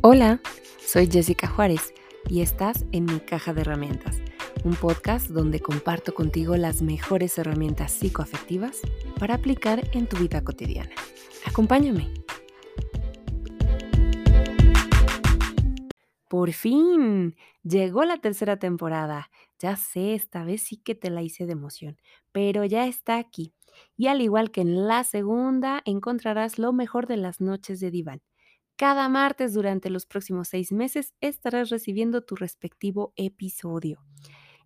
Hola, soy Jessica Juárez y estás en mi caja de herramientas, un podcast donde comparto contigo las mejores herramientas psicoafectivas para aplicar en tu vida cotidiana. Acompáñame. Por fin, llegó la tercera temporada. Ya sé, esta vez sí que te la hice de emoción, pero ya está aquí. Y al igual que en la segunda, encontrarás lo mejor de las noches de diván cada martes durante los próximos seis meses estarás recibiendo tu respectivo episodio.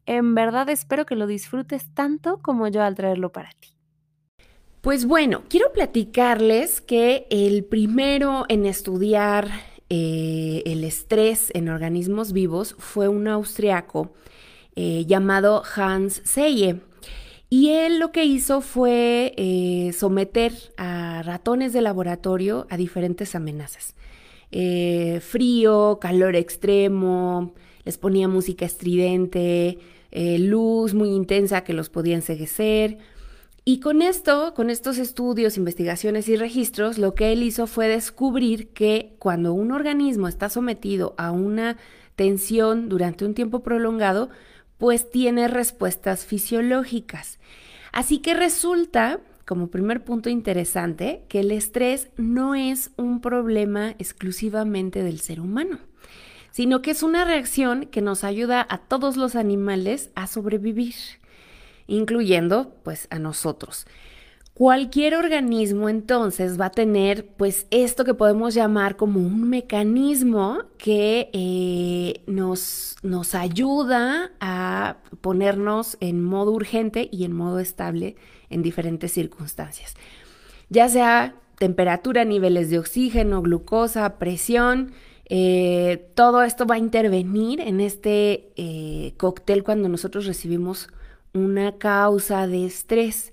En verdad espero que lo disfrutes tanto como yo al traerlo para ti. Pues bueno, quiero platicarles que el primero en estudiar eh, el estrés en organismos vivos fue un austriaco eh, llamado Hans Seye. Y él lo que hizo fue eh, someter a ratones de laboratorio a diferentes amenazas. Eh, frío, calor extremo, les ponía música estridente, eh, luz muy intensa que los podía enseguecer. Y con esto, con estos estudios, investigaciones y registros, lo que él hizo fue descubrir que cuando un organismo está sometido a una tensión durante un tiempo prolongado, pues tiene respuestas fisiológicas. Así que resulta como primer punto interesante que el estrés no es un problema exclusivamente del ser humano, sino que es una reacción que nos ayuda a todos los animales a sobrevivir, incluyendo pues a nosotros. Cualquier organismo entonces va a tener pues esto que podemos llamar como un mecanismo que eh, nos, nos ayuda a ponernos en modo urgente y en modo estable en diferentes circunstancias, ya sea temperatura, niveles de oxígeno, glucosa, presión, eh, todo esto va a intervenir en este eh, cóctel cuando nosotros recibimos una causa de estrés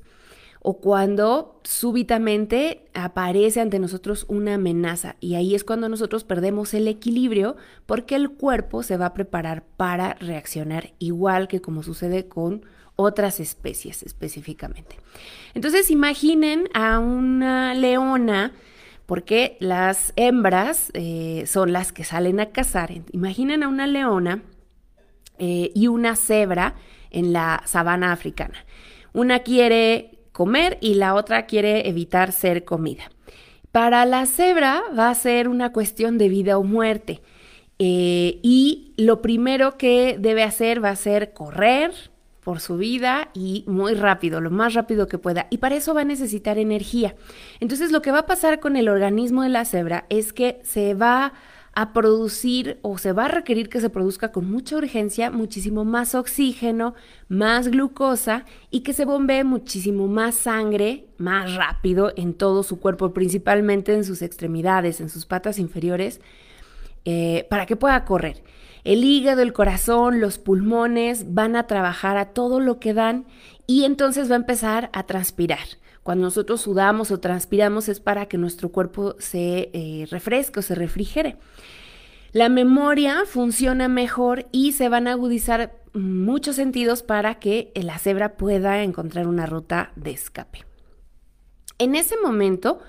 o cuando súbitamente aparece ante nosotros una amenaza y ahí es cuando nosotros perdemos el equilibrio porque el cuerpo se va a preparar para reaccionar igual que como sucede con otras especies específicamente. Entonces imaginen a una leona, porque las hembras eh, son las que salen a cazar. Imaginen a una leona eh, y una cebra en la sabana africana. Una quiere comer y la otra quiere evitar ser comida. Para la cebra va a ser una cuestión de vida o muerte. Eh, y lo primero que debe hacer va a ser correr, por su vida y muy rápido, lo más rápido que pueda. Y para eso va a necesitar energía. Entonces lo que va a pasar con el organismo de la cebra es que se va a producir o se va a requerir que se produzca con mucha urgencia muchísimo más oxígeno, más glucosa y que se bombee muchísimo más sangre más rápido en todo su cuerpo, principalmente en sus extremidades, en sus patas inferiores, eh, para que pueda correr. El hígado, el corazón, los pulmones van a trabajar a todo lo que dan y entonces va a empezar a transpirar. Cuando nosotros sudamos o transpiramos es para que nuestro cuerpo se eh, refresque o se refrigere. La memoria funciona mejor y se van a agudizar muchos sentidos para que la cebra pueda encontrar una ruta de escape. En ese momento,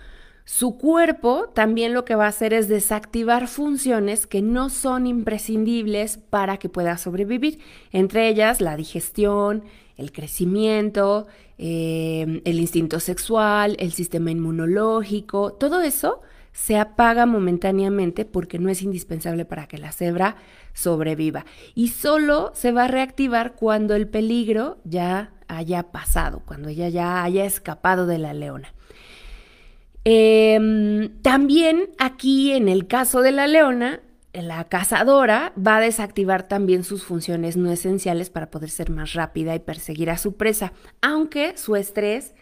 su cuerpo también lo que va a hacer es desactivar funciones que no son imprescindibles para que pueda sobrevivir, entre ellas la digestión, el crecimiento, eh, el instinto sexual, el sistema inmunológico, todo eso se apaga momentáneamente porque no es indispensable para que la cebra sobreviva y solo se va a reactivar cuando el peligro ya haya pasado, cuando ella ya haya escapado de la leona. Em, también aquí en el caso de la leona, la cazadora va a desactivar también sus funciones no esenciales para poder ser más rápida y perseguir a su presa, aunque su estrés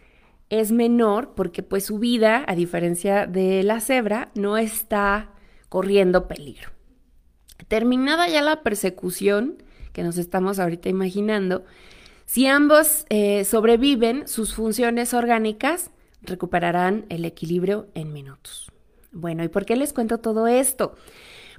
es menor porque pues su vida, a diferencia de la cebra, no está corriendo peligro. Terminada ya la persecución que nos estamos ahorita imaginando, si ambos eh, sobreviven, sus funciones orgánicas recuperarán el equilibrio en minutos. Bueno, ¿y por qué les cuento todo esto?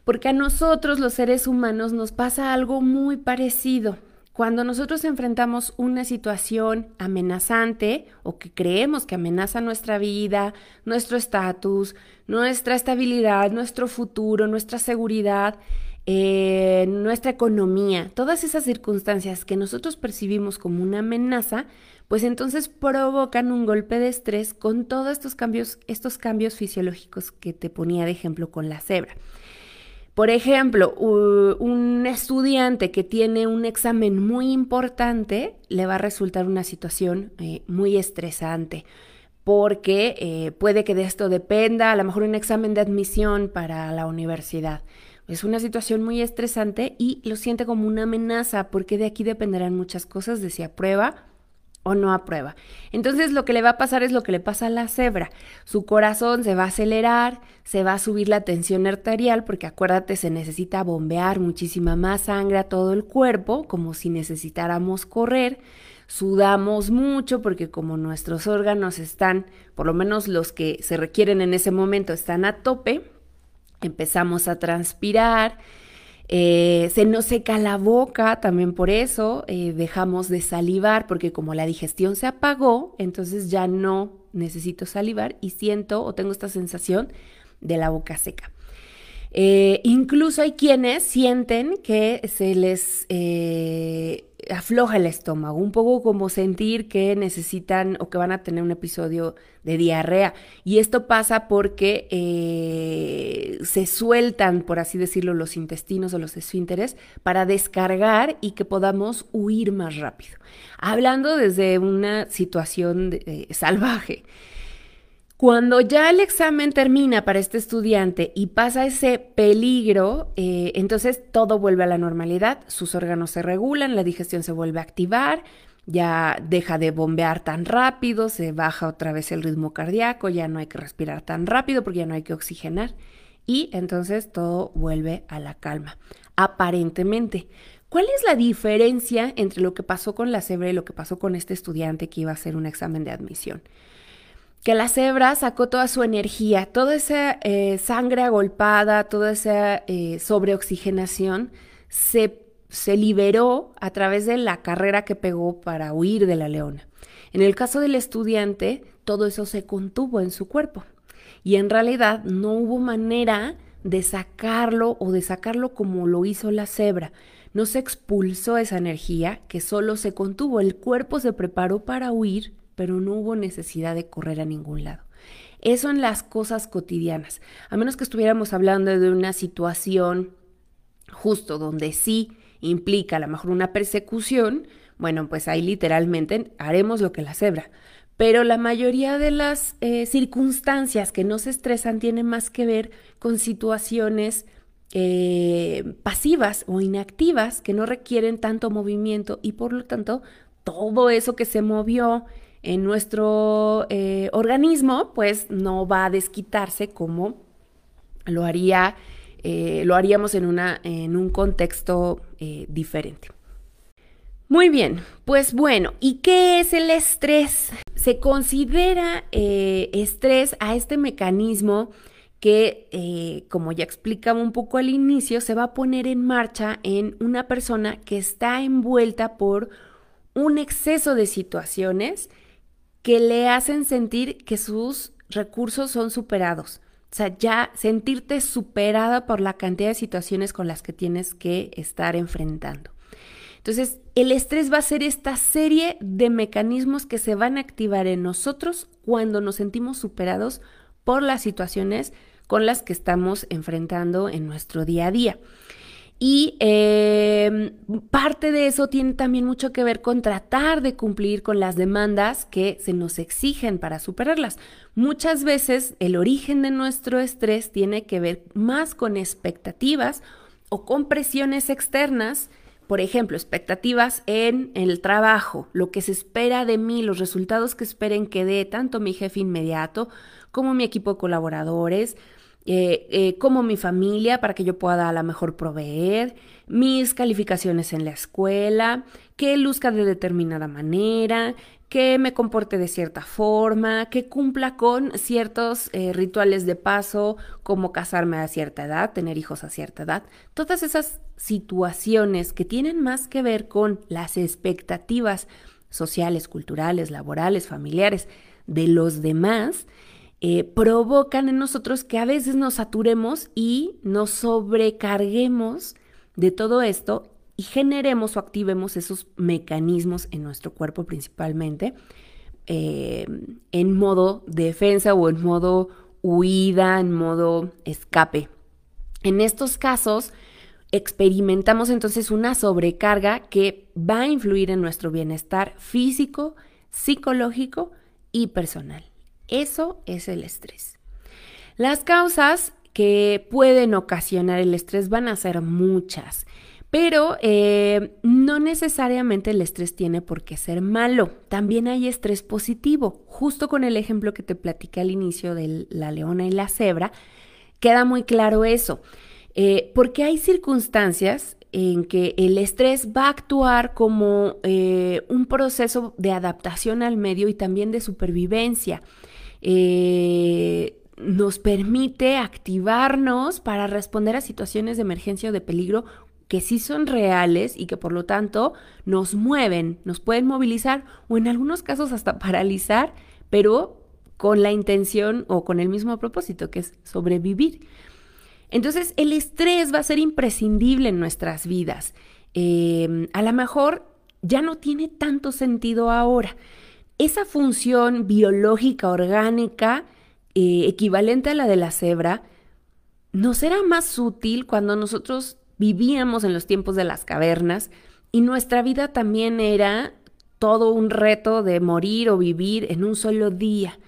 Porque a nosotros los seres humanos nos pasa algo muy parecido. cuando nosotros enfrentamos una situación amenazante o que creemos que amenaza nuestra vida, nuestro estatus, nuestra estabilidad, nuestro futuro, nuestra seguridad, eh, nuestra economía, todas esas circunstancias que nosotros percibimos como una amenaza, pues entonces provocan un golpe de estrés con todos estos cambios, estos cambios fisiológicos que te ponía de ejemplo con la cebra. Por ejemplo, un estudiante que tiene un examen muy importante le va a resultar una situación eh, muy estresante porque eh, puede que de esto dependa a lo mejor un examen de admisión para la universidad. Es una situación muy estresante y lo siente como una amenaza porque de aquí dependerán muchas cosas de si aprueba o no aprueba. Entonces lo que le va a pasar es lo que le pasa a la cebra. Su corazón se va a acelerar, se va a subir la tensión arterial, porque acuérdate, se necesita bombear muchísima más sangre a todo el cuerpo, como si necesitáramos correr. Sudamos mucho porque como nuestros órganos están, por lo menos los que se requieren en ese momento, están a tope, empezamos a transpirar, eh, se nos seca la boca también por eso, eh, dejamos de salivar porque como la digestión se apagó, entonces ya no necesito salivar y siento o tengo esta sensación de la boca seca. Eh, incluso hay quienes sienten que se les afloja el estómago, un poco como sentir que necesitan o que van a tener un episodio de diarrea. Y esto pasa porque eh, se sueltan, por así decirlo, los intestinos o los esfínteres para descargar y que podamos huir más rápido. Hablando desde una situación salvaje. Cuando ya el examen termina para este estudiante y pasa ese peligro, eh, entonces todo vuelve a la normalidad, sus órganos se regulan, la digestión se vuelve a activar, ya deja de bombear tan rápido, se baja otra vez el ritmo cardíaco, ya no hay que respirar tan rápido porque ya no hay que oxigenar y entonces todo vuelve a la calma, aparentemente. ¿Cuál es la diferencia entre lo que pasó con la cebra y lo que pasó con este estudiante que iba a hacer un examen de admisión? Que la cebra sacó toda su energía, toda esa eh, sangre agolpada, toda esa eh, sobreoxigenación se, se liberó a través de la carrera que pegó para huir de la leona. En el caso del estudiante, todo eso se contuvo en su cuerpo y en realidad no hubo manera de sacarlo o de sacarlo como lo hizo la cebra. No se expulsó esa energía que solo se contuvo. El cuerpo se preparó para huir pero no hubo necesidad de correr a ningún lado. Eso en las cosas cotidianas. A menos que estuviéramos hablando de una situación justo donde sí implica a lo mejor una persecución, bueno, pues ahí literalmente haremos lo que la cebra. Pero la mayoría de las eh, circunstancias que nos estresan tienen más que ver con situaciones eh, pasivas o inactivas que no requieren tanto movimiento y por lo tanto todo eso que se movió en nuestro eh, organismo, pues no va a desquitarse como lo haría, eh, lo haríamos en, una, en un contexto eh, diferente. Muy bien, pues bueno, ¿y qué es el estrés? Se considera estrés a este mecanismo que, como ya explicaba un poco al inicio, se va a poner en marcha en una persona que está envuelta por un exceso de situaciones que le hacen sentir que sus recursos son superados. O sea, ya sentirte superada por la cantidad de situaciones con las que tienes que estar enfrentando. Entonces, el estrés va a ser esta serie de mecanismos que se van a activar en nosotros cuando nos sentimos superados por las situaciones con las que estamos enfrentando en nuestro día a día. Y em, parte de eso tiene también mucho que ver con tratar de cumplir con las demandas que se nos exigen para superarlas. Muchas veces el origen de nuestro estrés tiene que ver más con expectativas o con presiones externas, por ejemplo, expectativas en el trabajo, lo que se espera de mí, los resultados que esperen que dé tanto mi jefe inmediato como mi equipo de colaboradores, eh, eh, como mi familia para que yo pueda a lo mejor proveer, mis calificaciones en la escuela, que luzca de determinada manera, que me comporte de cierta forma, que cumpla con ciertos eh, rituales de paso, como casarme a cierta edad, tener hijos a cierta edad. Todas esas situaciones que tienen más que ver con las expectativas sociales, culturales, laborales, familiares de los demás, eh, provocan en nosotros que a veces nos saturemos y nos sobrecarguemos de todo esto y generemos o activemos esos mecanismos en nuestro cuerpo principalmente eh, en modo defensa o en modo huida, en modo escape. En estos casos, experimentamos entonces una sobrecarga que va a influir en nuestro bienestar físico, psicológico y personal. Eso es el estrés. Las causas que pueden ocasionar el estrés van a ser muchas pero eh, no necesariamente el estrés tiene por qué ser malo. También hay estrés positivo. Justo con el ejemplo que te platicé al inicio de la leona y la cebra, queda muy claro eso. Eh, porque hay circunstancias en que el estrés va a actuar como eh, un proceso de adaptación al medio y también de supervivencia. Nos permite activarnos para responder a situaciones de emergencia o de peligro que sí son reales y que por lo tanto nos mueven, nos pueden movilizar o en algunos casos hasta paralizar, pero con la intención o con el mismo propósito que es sobrevivir. Entonces el estrés va a ser imprescindible en nuestras vidas. Em, a lo mejor ya no tiene tanto sentido ahora. Esa función biológica orgánica eh, equivalente a la de la cebra, nos será más útil cuando nosotros vivíamos en los tiempos de las cavernas y nuestra vida también era todo un reto de morir o vivir en un solo día.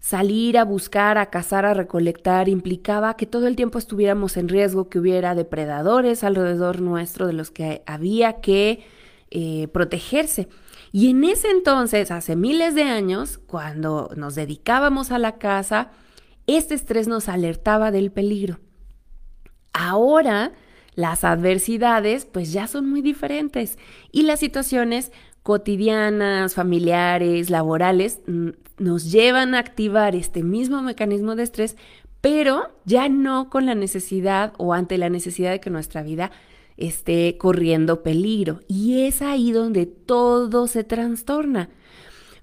Salir a buscar, a cazar, a recolectar implicaba que todo el tiempo estuviéramos en riesgo, que hubiera depredadores alrededor nuestro de los que había que eh, protegerse. Y en ese entonces, hace miles de años, cuando nos dedicábamos a la caza, este estrés nos alertaba del peligro. Ahora las adversidades pues ya son muy diferentes y las situaciones cotidianas, familiares, laborales, nos llevan a activar este mismo mecanismo de estrés, pero ya no con la necesidad o ante la necesidad de que nuestra vida esté corriendo peligro. Y es ahí donde todo se trastorna.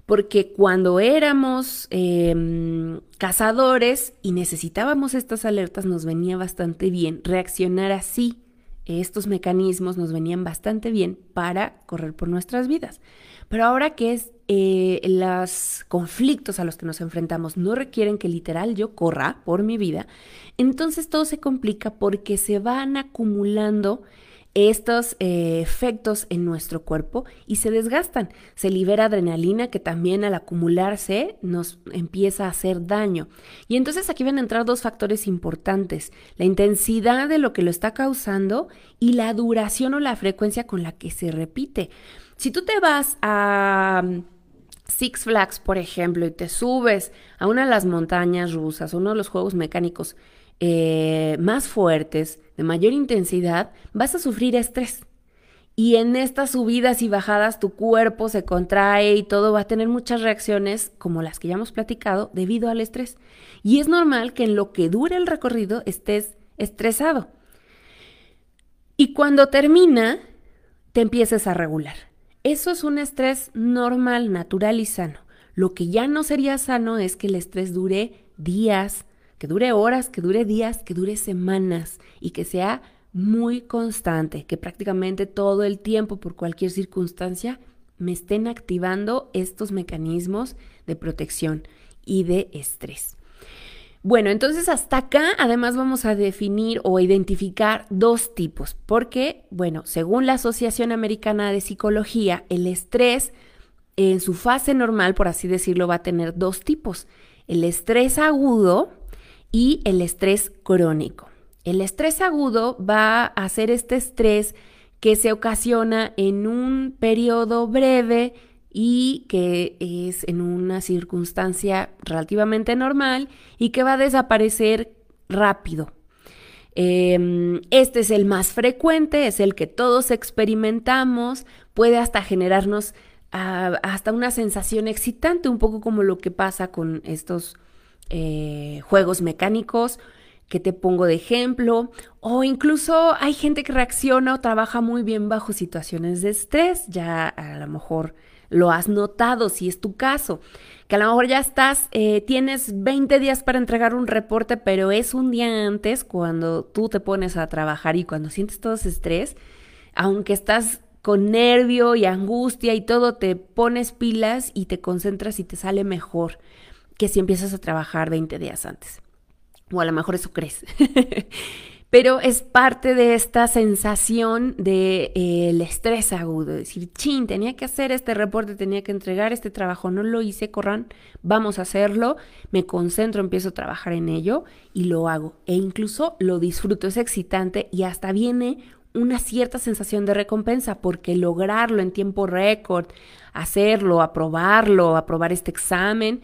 Porque cuando éramos em, cazadores y necesitábamos estas alertas, nos venía bastante bien reaccionar así estos mecanismos nos venían bastante bien para correr por nuestras vidas. Pero ahora que es eh, los conflictos a los que nos enfrentamos no requieren que literal yo corra por mi vida, entonces todo se complica porque se van acumulando estos eh, efectos en nuestro cuerpo y se desgastan. Se libera adrenalina que también al acumularse nos empieza a hacer daño. Y entonces aquí van a entrar dos factores importantes, la intensidad de lo que lo está causando y la duración o la frecuencia con la que se repite. Si tú te vas a... Mm, Six Flags, por ejemplo, y te subes a una de las montañas rusas, uno de los juegos mecánicos eh, más fuertes, de mayor intensidad, vas a sufrir estrés. Y en estas subidas y bajadas tu cuerpo se contrae y todo va a tener muchas reacciones como las que ya hemos platicado debido al estrés. Y es normal que en lo que dure el recorrido estés estresado. Y cuando termina, te empieces a regular. Eso es un estrés normal, natural y sano. Lo que ya no sería sano es que el estrés dure días, dure horas, que dure días, que dure semanas y que sea muy constante, que prácticamente todo el tiempo, por cualquier circunstancia, me estén activando estos mecanismos de protección y de estrés. Bueno, entonces hasta acá además vamos a definir o identificar dos tipos, porque, bueno, según la Asociación Americana de Psicología, el estrés en su fase normal, por así decirlo, va a tener dos tipos. El estrés agudo, y el estrés crónico. El estrés agudo va a ser este estrés que se ocasiona en un periodo breve y que es en una circunstancia relativamente normal y que va a desaparecer rápido. Em, este es el más frecuente, es el que todos experimentamos, puede hasta generarnos hasta una sensación excitante, un poco como lo que pasa con estos eh, juegos mecánicos que te pongo de ejemplo, o incluso hay gente que reacciona o trabaja muy bien bajo situaciones de estrés, ya a lo mejor lo has notado si es tu caso, que a lo mejor ya estás, eh, tienes 20 días para entregar un reporte, pero es un día antes cuando tú te pones a trabajar y cuando sientes todo ese estrés, aunque estás con nervio y angustia y todo, te pones pilas y te concentras y te sale mejor que si empiezas a trabajar 20 días antes. O a lo mejor eso crees. Pero es parte de esta sensación del de, eh, estrés agudo, decir, chin, tenía que hacer este reporte, tenía que entregar este trabajo, no lo hice, corran, vamos a hacerlo, me concentro, empiezo a trabajar en ello y lo hago. E incluso lo disfruto, es excitante y hasta viene una cierta sensación de recompensa porque lograrlo en tiempo récord, hacerlo, aprobarlo, aprobar este examen,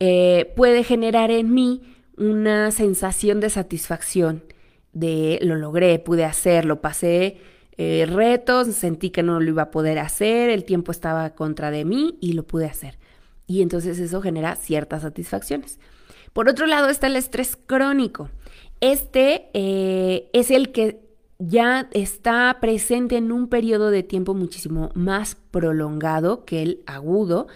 eh, puede generar en mí una sensación de satisfacción, de lo logré, pude hacerlo, pasé eh, retos, sentí que no lo iba a poder hacer, el tiempo estaba contra de mí y lo pude hacer. Y entonces eso genera ciertas satisfacciones. Por otro lado está el estrés crónico. Este eh, es el que ya está presente en un periodo de tiempo muchísimo más prolongado que el agudo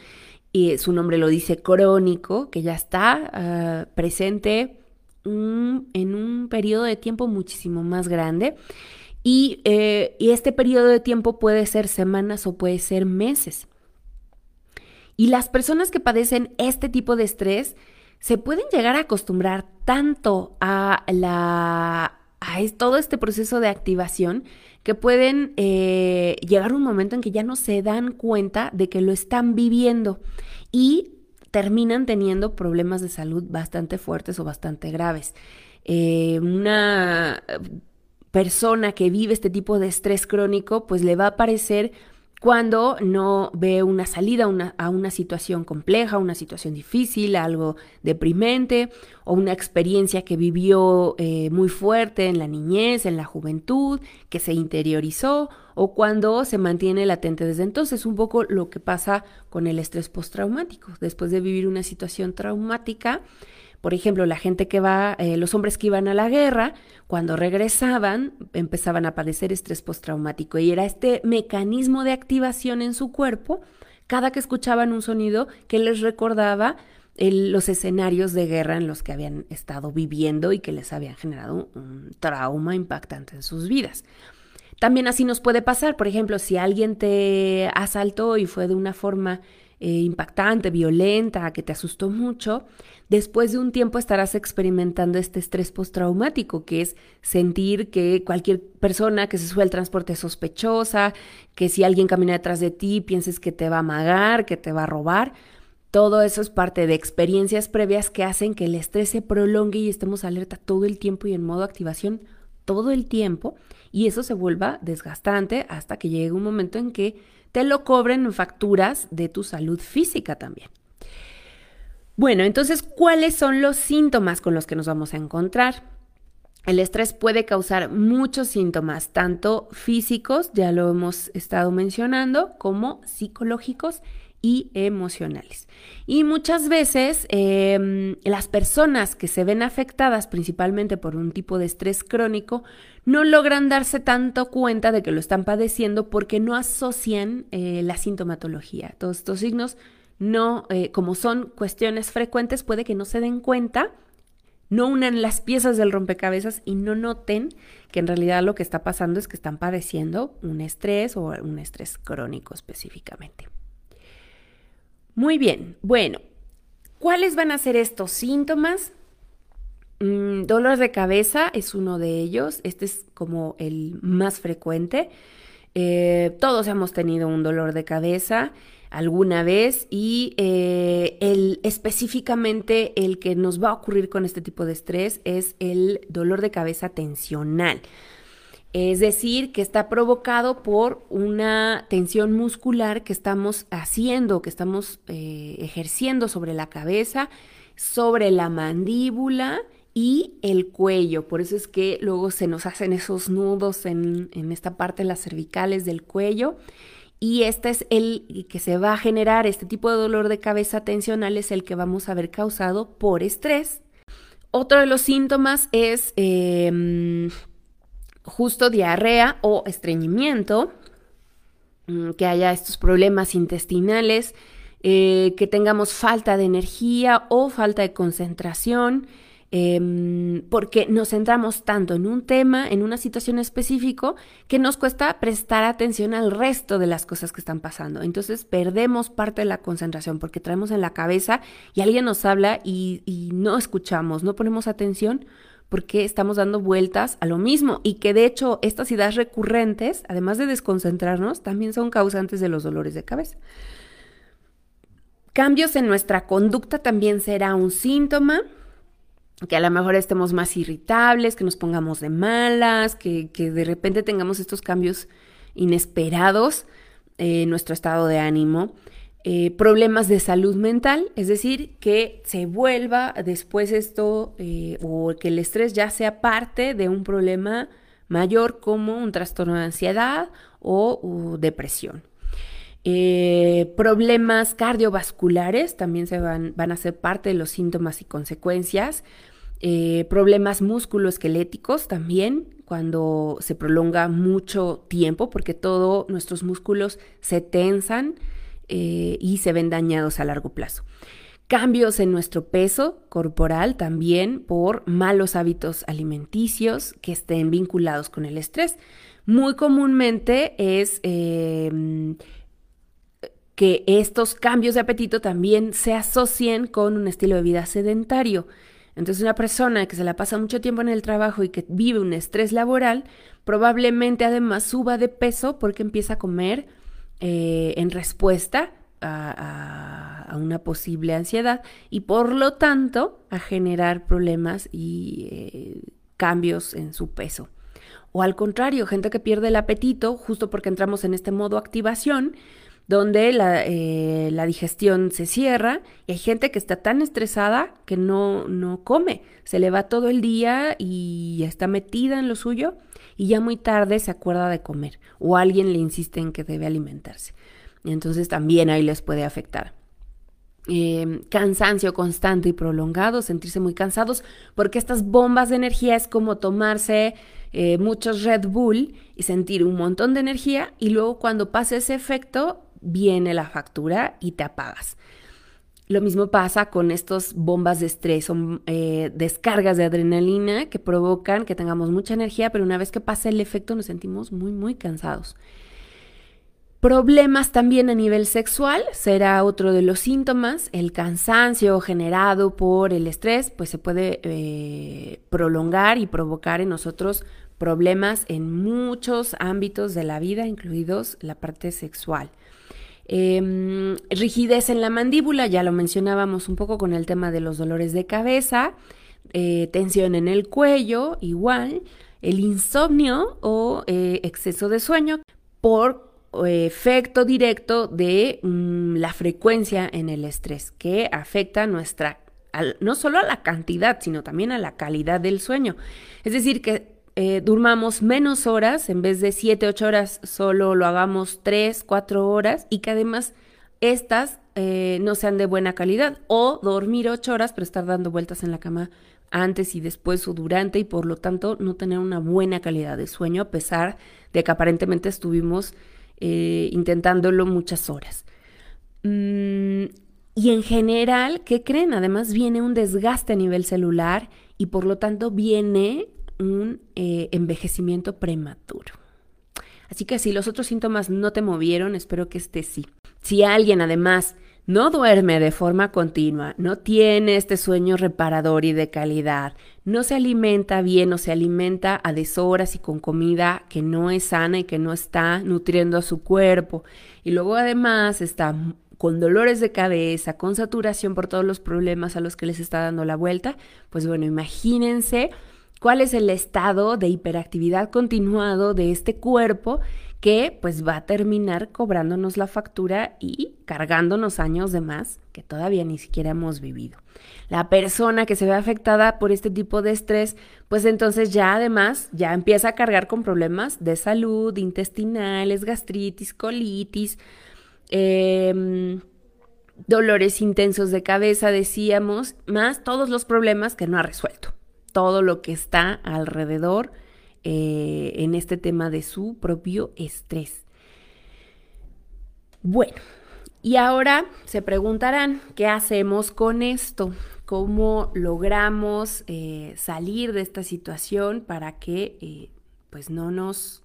su nombre lo dice crónico, que ya está ah, presente en un periodo de tiempo muchísimo más grande. Y, eh, y este periodo de tiempo puede ser semanas o puede ser meses. Y las personas que padecen este tipo de estrés se pueden llegar a acostumbrar tanto a todo este proceso de activación que pueden eh, llegar un momento en que ya no se dan cuenta de que lo están viviendo y terminan teniendo problemas de salud bastante fuertes o bastante graves. Eh, una persona que vive este tipo de estrés crónico, pues le va a parecer cuando no ve una salida a una situación compleja, una situación difícil, algo deprimente o una experiencia que vivió eh, muy fuerte en la niñez, en la juventud, que se interiorizó o cuando se mantiene latente desde entonces, un poco lo que pasa con el estrés postraumático. Después de vivir una situación traumática, por ejemplo, la gente que va, eh, los hombres que iban a la guerra, cuando regresaban, empezaban a padecer estrés postraumático y era este mecanismo de activación en su cuerpo cada que escuchaban un sonido que les recordaba los escenarios de guerra en los que habían estado viviendo y que les habían generado un trauma impactante en sus vidas. También así nos puede pasar, por ejemplo, si alguien te asaltó y fue de una forma eh, impactante, violenta, que te asustó mucho, después de un tiempo estarás experimentando este estrés postraumático, que es sentir que cualquier persona que se sube al transporte es sospechosa, que si alguien camina detrás de ti pienses que te va a amagar, que te va a robar. Todo eso es parte de experiencias previas que hacen que el estrés se prolongue y estemos alerta todo el tiempo y en modo activación todo el tiempo y eso se vuelva desgastante hasta que llegue un momento en que te lo cobren en facturas de tu salud física también. Bueno, entonces, ¿cuáles son los síntomas con los que nos vamos a encontrar? El estrés puede causar muchos síntomas, tanto físicos, ya lo hemos estado mencionando, como psicológicos y emocionales. Y muchas veces em, las personas que se ven afectadas principalmente por un tipo de estrés crónico no logran darse tanto cuenta de que lo están padeciendo porque no asocian eh, la sintomatología. Todos estos signos no, eh, como son cuestiones frecuentes, puede que no se den cuenta, no unan las piezas del rompecabezas y no noten que en realidad lo que está pasando es que están padeciendo un estrés o un estrés crónico específicamente. Muy bien, bueno, ¿cuáles van a ser estos síntomas? Mm, dolor de cabeza es uno de ellos, este es como el más frecuente. Eh, todos hemos tenido un dolor de cabeza alguna vez y eh, específicamente el que nos va a ocurrir con este tipo de estrés es el dolor de cabeza tensional. Es decir, que está provocado por una tensión muscular que estamos haciendo, que estamos eh, ejerciendo sobre la cabeza, sobre la mandíbula y el cuello. Por eso es que luego se nos hacen esos nudos en, esta parte de las cervicales del cuello y este es el que se va a generar, este tipo de dolor de cabeza tensional es el que vamos a ver causado por estrés. Otro de los síntomas es em, justo diarrea o estreñimiento, mm, que haya estos problemas intestinales, eh, que tengamos falta de energía o falta de concentración, Em, porque nos centramos tanto en un tema, en una situación específico, que nos cuesta prestar atención al resto de las cosas que están pasando. Entonces perdemos parte de la concentración porque traemos en la cabeza y alguien nos habla y no escuchamos, no ponemos atención porque estamos dando vueltas a lo mismo y que de hecho estas ideas recurrentes, además de desconcentrarnos, también son causantes de los dolores de cabeza. Cambios en nuestra conducta también será un síntoma que a lo mejor estemos más irritables, que nos pongamos de malas, que, de repente tengamos estos cambios inesperados en nuestro estado de ánimo. Eh, problemas de salud mental, es decir, que se vuelva después esto eh, o que el estrés ya sea parte de un problema mayor como un trastorno de ansiedad o depresión. Eh, problemas cardiovasculares también se van, van, a ser parte de los síntomas y consecuencias. Eh, problemas musculoesqueléticos también, cuando se prolonga mucho tiempo, porque todos nuestros músculos se tensan eh, y se ven dañados a largo plazo. Cambios en nuestro peso corporal también por malos hábitos alimenticios que estén vinculados con el estrés. Muy comúnmente es em, que estos cambios de apetito también se asocien con un estilo de vida sedentario. Entonces una persona que se la pasa mucho tiempo en el trabajo y que vive un estrés laboral, probablemente además suba de peso porque empieza a comer eh, en respuesta a, una posible ansiedad y por lo tanto a generar problemas y eh, cambios en su peso. O al contrario, gente que pierde el apetito justo porque entramos en este modo activación, donde eh, la, digestión se cierra y hay gente que está tan estresada que no, no come, se le va todo el día y está metida en lo suyo y ya muy tarde se acuerda de comer o alguien le insiste en que debe alimentarse. Y entonces también ahí les puede afectar. Em, cansancio constante y prolongado, sentirse muy cansados, porque estas bombas de energía es como tomarse eh, muchos Red Bull y sentir un montón de energía y luego cuando pase ese efecto viene la factura y te apagas. Lo mismo pasa con estas bombas de estrés, son eh, descargas de adrenalina que provocan que tengamos mucha energía, pero una vez que pasa el efecto nos sentimos muy, muy cansados. Problemas también a nivel sexual será otro de los síntomas. El cansancio generado por el estrés, pues se puede eh, prolongar y provocar en nosotros problemas en muchos ámbitos de la vida, incluidos la parte sexual. Em, rigidez en la mandíbula, ya lo mencionábamos un poco con el tema de los dolores de cabeza, eh, tensión en el cuello, igual, el insomnio o eh, exceso de sueño por efecto directo de mm, la frecuencia en el estrés, que afecta nuestra, no solo a la cantidad, sino también a la calidad del sueño. Es decir, que eh, durmamos menos horas, en vez de 7, 8 horas, solo lo hagamos 3, 4 horas y que además estas eh, no sean de buena calidad o dormir 8 horas pero estar dando vueltas en la cama antes y después o durante y por lo tanto no tener una buena calidad de sueño a pesar de que aparentemente estuvimos eh, intentándolo muchas horas. Mm, y en general, ¿qué creen? Además viene un desgaste a nivel celular y por lo tanto viene un eh, envejecimiento prematuro. Así que si los otros síntomas no te movieron, espero que este sí. Si alguien además no duerme de forma continua, no tiene este sueño reparador y de calidad, no se alimenta bien o se alimenta a deshoras y con comida que no es sana y que no está nutriendo a su cuerpo, y luego además está con dolores de cabeza, con saturación por todos los problemas a los que les está dando la vuelta, pues bueno, imagínense cuál es el estado de hiperactividad continuado de este cuerpo que pues va a terminar cobrándonos la factura y cargándonos años de más que todavía ni siquiera hemos vivido. La persona que se ve afectada por este tipo de estrés, pues entonces ya además ya empieza a cargar con problemas de salud, intestinales, gastritis, colitis, em, dolores intensos de cabeza, decíamos, más todos los problemas que no ha resuelto, todo lo que está alrededor eh, en este tema de su propio estrés. Bueno, y ahora se preguntarán, ¿qué hacemos con esto? ¿Cómo logramos eh, salir de esta situación para que eh, pues no nos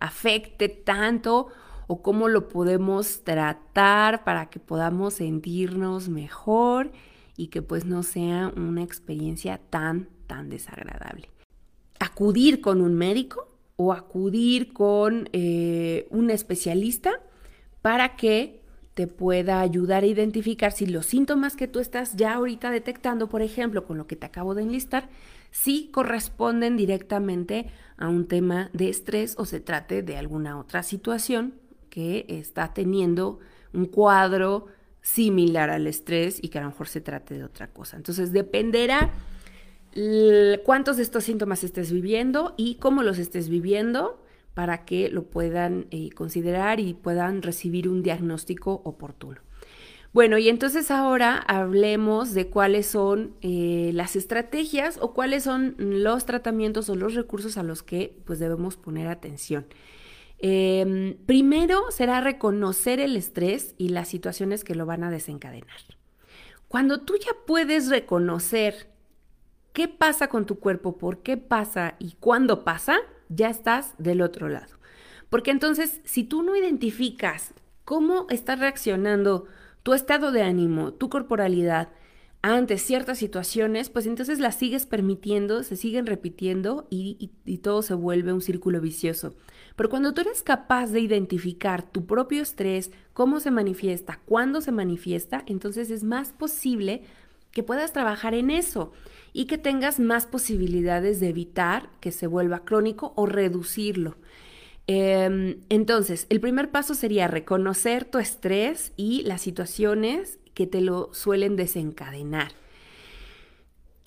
afecte tanto o cómo lo podemos tratar para que podamos sentirnos mejor y que pues no sea una experiencia tan tan desagradable. Acudir con un médico o acudir con eh, un especialista para que te pueda ayudar a identificar si los síntomas que tú estás ya ahorita detectando, por ejemplo, con lo que te acabo de enlistar, si corresponden directamente a un tema de estrés o se trate de alguna otra situación que está teniendo un cuadro similar al estrés y que a lo mejor se trate de otra cosa. Entonces dependerá cuántos de estos síntomas estés viviendo y cómo los estés viviendo para que lo puedan eh, considerar y puedan recibir un diagnóstico oportuno. Bueno, y entonces ahora hablemos de cuáles son eh, las estrategias o cuáles son los tratamientos o los recursos a los que pues debemos poner atención. Em, primero será reconocer el estrés y las situaciones que lo van a desencadenar. Cuando tú ya puedes reconocer qué pasa con tu cuerpo, por qué pasa y cuándo pasa, ya estás del otro lado. Porque entonces, si tú no identificas cómo está reaccionando tu estado de ánimo, tu corporalidad ante ciertas situaciones, pues entonces las sigues permitiendo, se siguen repitiendo y, y todo se vuelve un círculo vicioso. Pero cuando tú eres capaz de identificar tu propio estrés, cómo se manifiesta, cuándo se manifiesta, entonces es más posible que puedas trabajar en eso y que tengas más posibilidades de evitar que se vuelva crónico o reducirlo. Em, entonces, el primer paso sería reconocer tu estrés y las situaciones que te lo suelen desencadenar.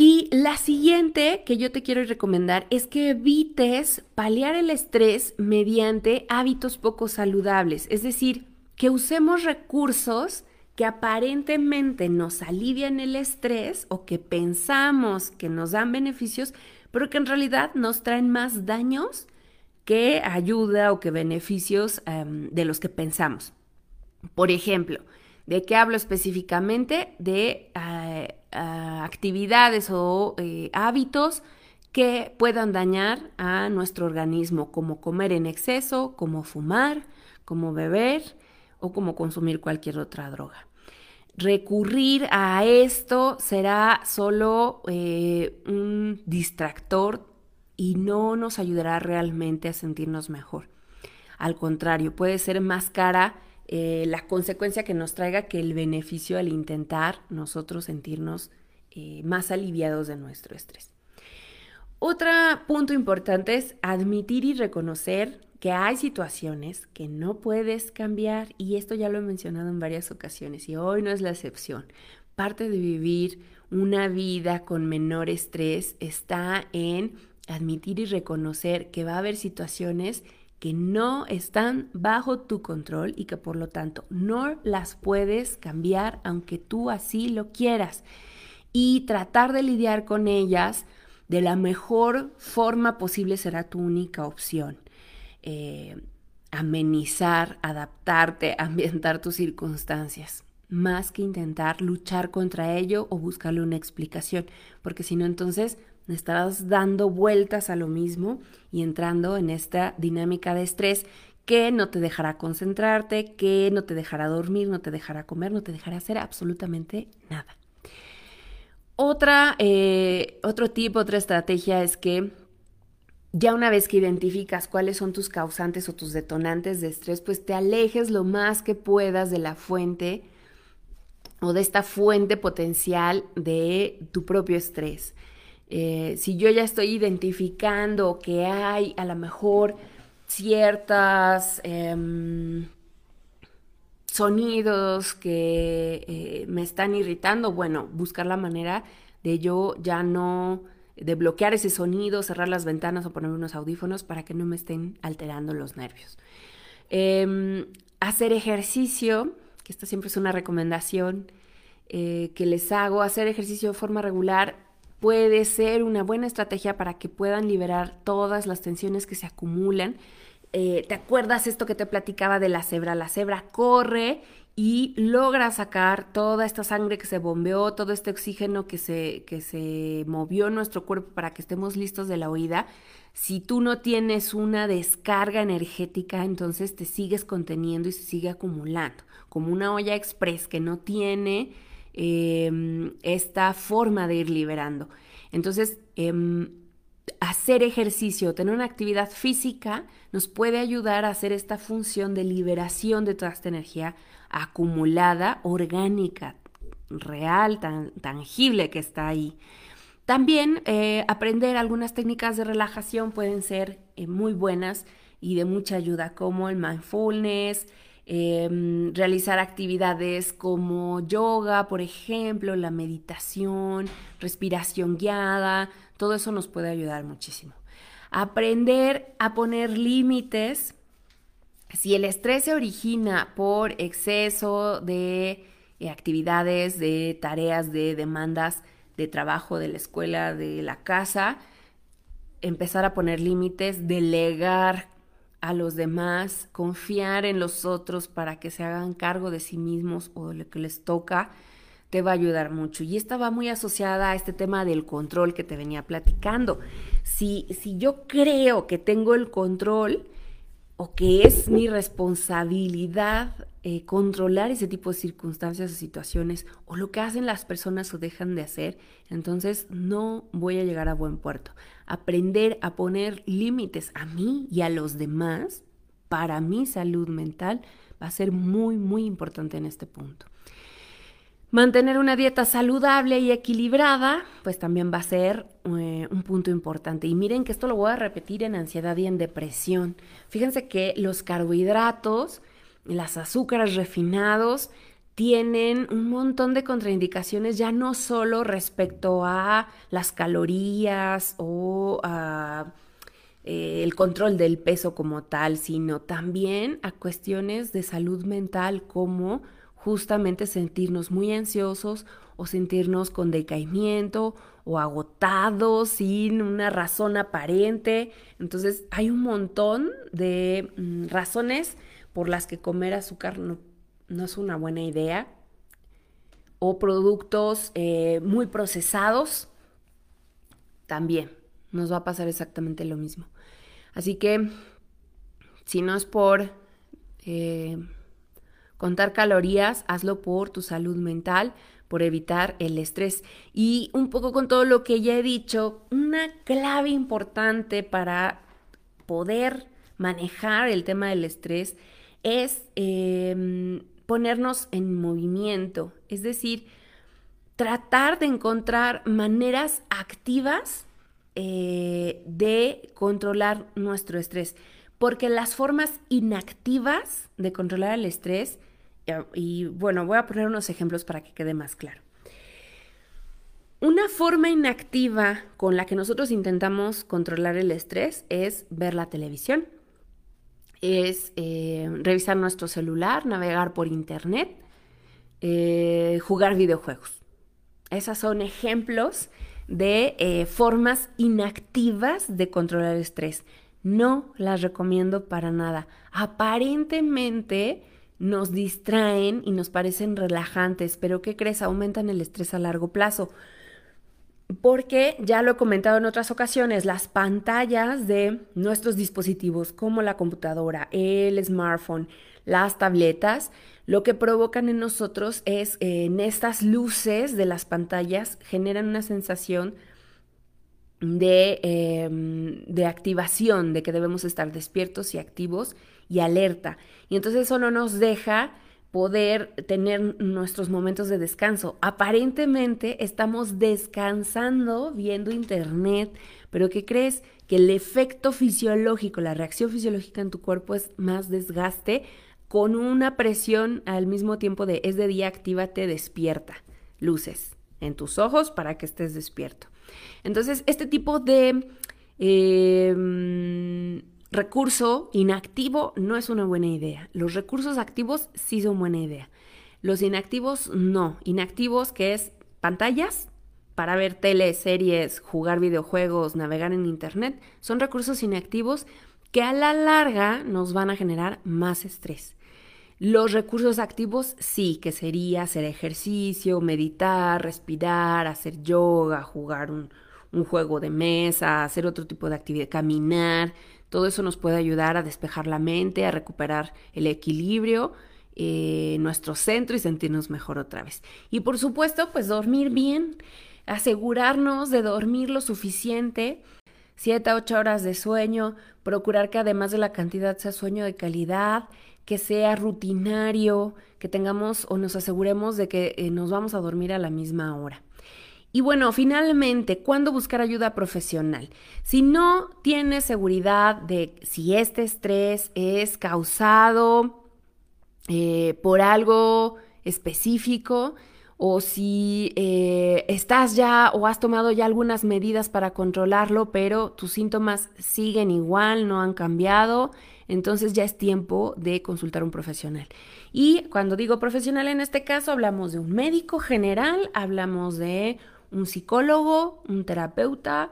Y la siguiente que yo te quiero recomendar es que evites paliar el estrés mediante hábitos poco saludables, es decir, que usemos recursos que aparentemente nos alivian el estrés o que pensamos que nos dan beneficios, pero que en realidad nos traen más daños que ayuda o que beneficios em, de los que pensamos. Por ejemplo, ¿de qué hablo específicamente? De eh, actividades o eh, hábitos que puedan dañar a nuestro organismo, como comer en exceso, como fumar, como beber, o como consumir cualquier otra droga. Recurrir a esto será solo eh, un distractor y no nos ayudará realmente a sentirnos mejor. Al contrario, puede ser más cara eh, la consecuencia que nos traiga que el beneficio al intentar nosotros sentirnos eh, más aliviados de nuestro estrés. Otro punto importante es admitir y reconocer que hay situaciones que no puedes cambiar y esto ya lo he mencionado en varias ocasiones y hoy no es la excepción. Parte de vivir una vida con menor estrés está en admitir y reconocer que va a haber situaciones que no están bajo tu control y que por lo tanto no las puedes cambiar aunque tú así lo quieras y tratar de lidiar con ellas de la mejor forma posible será tu única opción. Eh, amenizar, adaptarte, ambientar tus circunstancias, más que intentar luchar contra ello o buscarle una explicación, porque si no entonces estarás dando vueltas a lo mismo y entrando en esta dinámica de estrés que no te dejará concentrarte, que no te dejará dormir, no te dejará comer, no te dejará hacer absolutamente nada. Otra, eh, otro tipo, otra estrategia es que ya una vez que identificas cuáles son tus causantes o tus detonantes de estrés, pues te alejes lo más que puedas de la fuente o de esta fuente potencial de tu propio estrés. Eh, si yo ya estoy identificando que hay a lo mejor ciertas em, sonidos que eh, me están irritando, bueno, buscar la manera de yo ya no, de bloquear ese sonido, cerrar las ventanas o poner unos audífonos para que no me estén alterando los nervios. Em, hacer ejercicio, que esta siempre es una recomendación eh, que les hago, hacer ejercicio de forma regular puede ser una buena estrategia para que puedan liberar todas las tensiones que se acumulan. Eh, ¿Te acuerdas esto que te platicaba de la cebra? La cebra corre y logra sacar toda esta sangre que se bombeó, todo este oxígeno que se, que se movió en nuestro cuerpo para que estemos listos de la huida. Si tú no tienes una descarga energética, entonces te sigues conteniendo y se sigue acumulando, como una olla express que no tiene Em, esta forma de ir liberando. Entonces, em, hacer ejercicio, tener una actividad física nos puede ayudar a hacer esta función de liberación de toda esta energía acumulada, orgánica, real, tan, tangible que está ahí. También eh, aprender algunas técnicas de relajación pueden ser eh, muy buenas y de mucha ayuda, como el mindfulness, Em, realizar actividades como yoga, por ejemplo, la meditación, respiración guiada, todo eso nos puede ayudar muchísimo. Aprender a poner límites. Si el estrés se origina por exceso de eh, actividades, de tareas, de demandas de trabajo, de la escuela, de la casa, empezar a poner límites, delegar a los demás, confiar en los otros para que se hagan cargo de sí mismos o de lo que les toca, te va a ayudar mucho. Y esta va muy asociada a este tema del control que te venía platicando. Si, si yo creo que tengo el control o que es mi responsabilidad eh, controlar ese tipo de circunstancias o situaciones o lo que hacen las personas o dejan de hacer, entonces no voy a llegar a buen puerto. Aprender a poner límites a mí y a los demás para mi salud mental va a ser muy, muy importante en este punto. Mantener una dieta saludable y equilibrada, pues también va a ser eh, un punto importante. Y miren que esto lo voy a repetir en ansiedad y en depresión. Fíjense que los carbohidratos, las azúcares refinados tienen un montón de contraindicaciones ya no solo respecto a las calorías o eh, el control del peso como tal, sino también a cuestiones de salud mental como justamente sentirnos muy ansiosos o sentirnos con decaimiento o agotados sin una razón aparente. Entonces hay un montón de mm, razones por las que comer azúcar no, es una buena idea, o productos eh, muy procesados, también nos va a pasar exactamente lo mismo. Así que si no es por eh, contar calorías, hazlo por tu salud mental, por evitar el estrés. Y un poco con todo lo que ya he dicho, una clave importante para poder manejar el tema del estrés es em, ponernos en movimiento, es decir, tratar de encontrar maneras activas eh, de controlar nuestro estrés, porque las formas inactivas de controlar el estrés, y bueno, voy a poner unos ejemplos para que quede más claro. Una forma inactiva con la que nosotros intentamos controlar el estrés es ver la televisión es eh, revisar nuestro celular, navegar por internet, eh, jugar videojuegos. Esos son ejemplos de eh, formas inactivas de controlar el estrés. No las recomiendo para nada. Aparentemente nos distraen y nos parecen relajantes, pero ¿qué crees? Aumentan el estrés a largo plazo porque ya lo he comentado en otras ocasiones, las pantallas de nuestros dispositivos como la computadora, el smartphone, las tabletas, lo que provocan en nosotros es en estas luces de las pantallas generan una sensación de, em, de, activación, de que debemos estar despiertos y activos y alerta. Y entonces eso no nos deja poder tener nuestros momentos de descanso. Aparentemente estamos descansando viendo internet, pero ¿qué crees? Que el efecto fisiológico, la reacción fisiológica en tu cuerpo es más desgaste con una presión al mismo tiempo de es de día, actívate, despierta, luces en tus ojos para que estés despierto. Entonces, este tipo de em, recurso inactivo no es una buena idea. Los recursos activos sí son buena idea. Los inactivos no. Inactivos que es pantallas para ver tele, series, jugar videojuegos, navegar en internet, son recursos inactivos que a la larga nos van a generar más estrés. Los recursos activos sí, que sería hacer ejercicio, meditar, respirar, hacer yoga, jugar un, juego de mesa, hacer otro tipo de actividad, caminar. Todo eso nos puede ayudar a despejar la mente, a recuperar el equilibrio, eh, nuestro centro y sentirnos mejor otra vez. Y por supuesto, pues dormir bien, asegurarnos de dormir lo suficiente 7 a 8 horas de sueño, procurar que además de la cantidad sea sueño de calidad, que sea rutinario, que tengamos o nos aseguremos de que eh, nos vamos a dormir a la misma hora. Y bueno, finalmente, ¿cuándo buscar ayuda profesional? Si no tienes seguridad de si este estrés es causado eh, por algo específico, o si eh, estás ya o has tomado ya algunas medidas para controlarlo, pero tus síntomas siguen igual, no han cambiado, entonces ya es tiempo de consultar a un profesional. Y cuando digo profesional en este caso, hablamos de un médico general, hablamos de un psicólogo, un terapeuta,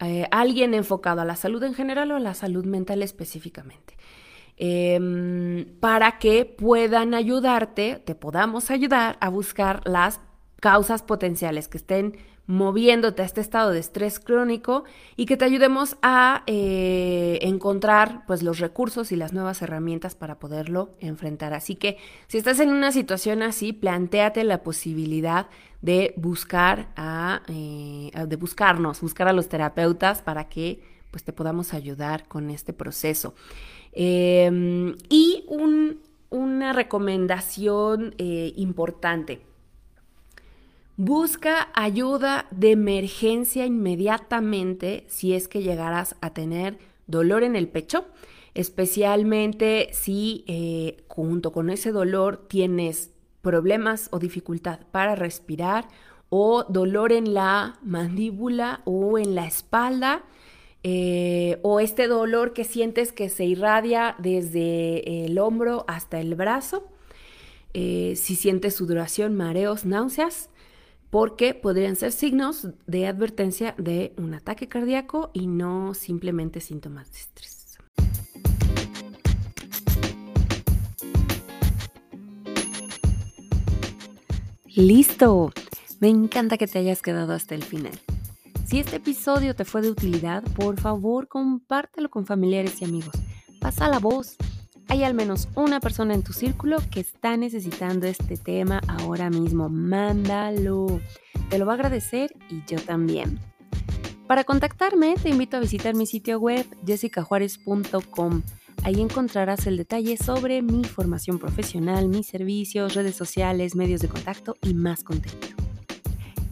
eh, alguien enfocado a la salud en general o a la salud mental específicamente. Em, para que puedan ayudarte, te podamos ayudar a buscar las causas potenciales que estén moviéndote a este estado de estrés crónico y que te ayudemos a eh, encontrar pues los recursos y las nuevas herramientas para poderlo enfrentar. Así que si estás en una situación así, planteate la posibilidad de buscar a, eh, de buscarnos, buscar a los terapeutas para que pues te podamos ayudar con este proceso. Em, y una recomendación eh, importante. Busca ayuda de emergencia inmediatamente si es que llegaras a tener dolor en el pecho, especialmente si eh, junto con ese dolor tienes problemas o dificultad para respirar o dolor en la mandíbula o en la espalda eh, o este dolor que sientes que se irradia desde el hombro hasta el brazo, eh, si sientes sudoración, mareos, náuseas, porque podrían ser signos de advertencia de un ataque cardíaco y no simplemente síntomas de estrés. Listo. Me encanta que te hayas quedado hasta el final. Si este episodio te fue de utilidad, por favor compártelo con familiares y amigos. Pasa la voz. Hay al menos una persona en tu círculo que está necesitando este tema ahora mismo. Mándalo. Te lo va a agradecer y yo también. Para contactarme, te invito a visitar mi sitio web jessicajuárez.com. Ahí encontrarás el detalle sobre mi formación profesional, mis servicios, redes sociales, medios de contacto y más contenido.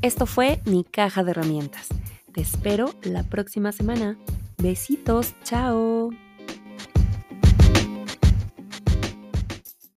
Esto fue mi caja de herramientas. Te espero la próxima semana. Besitos, chao.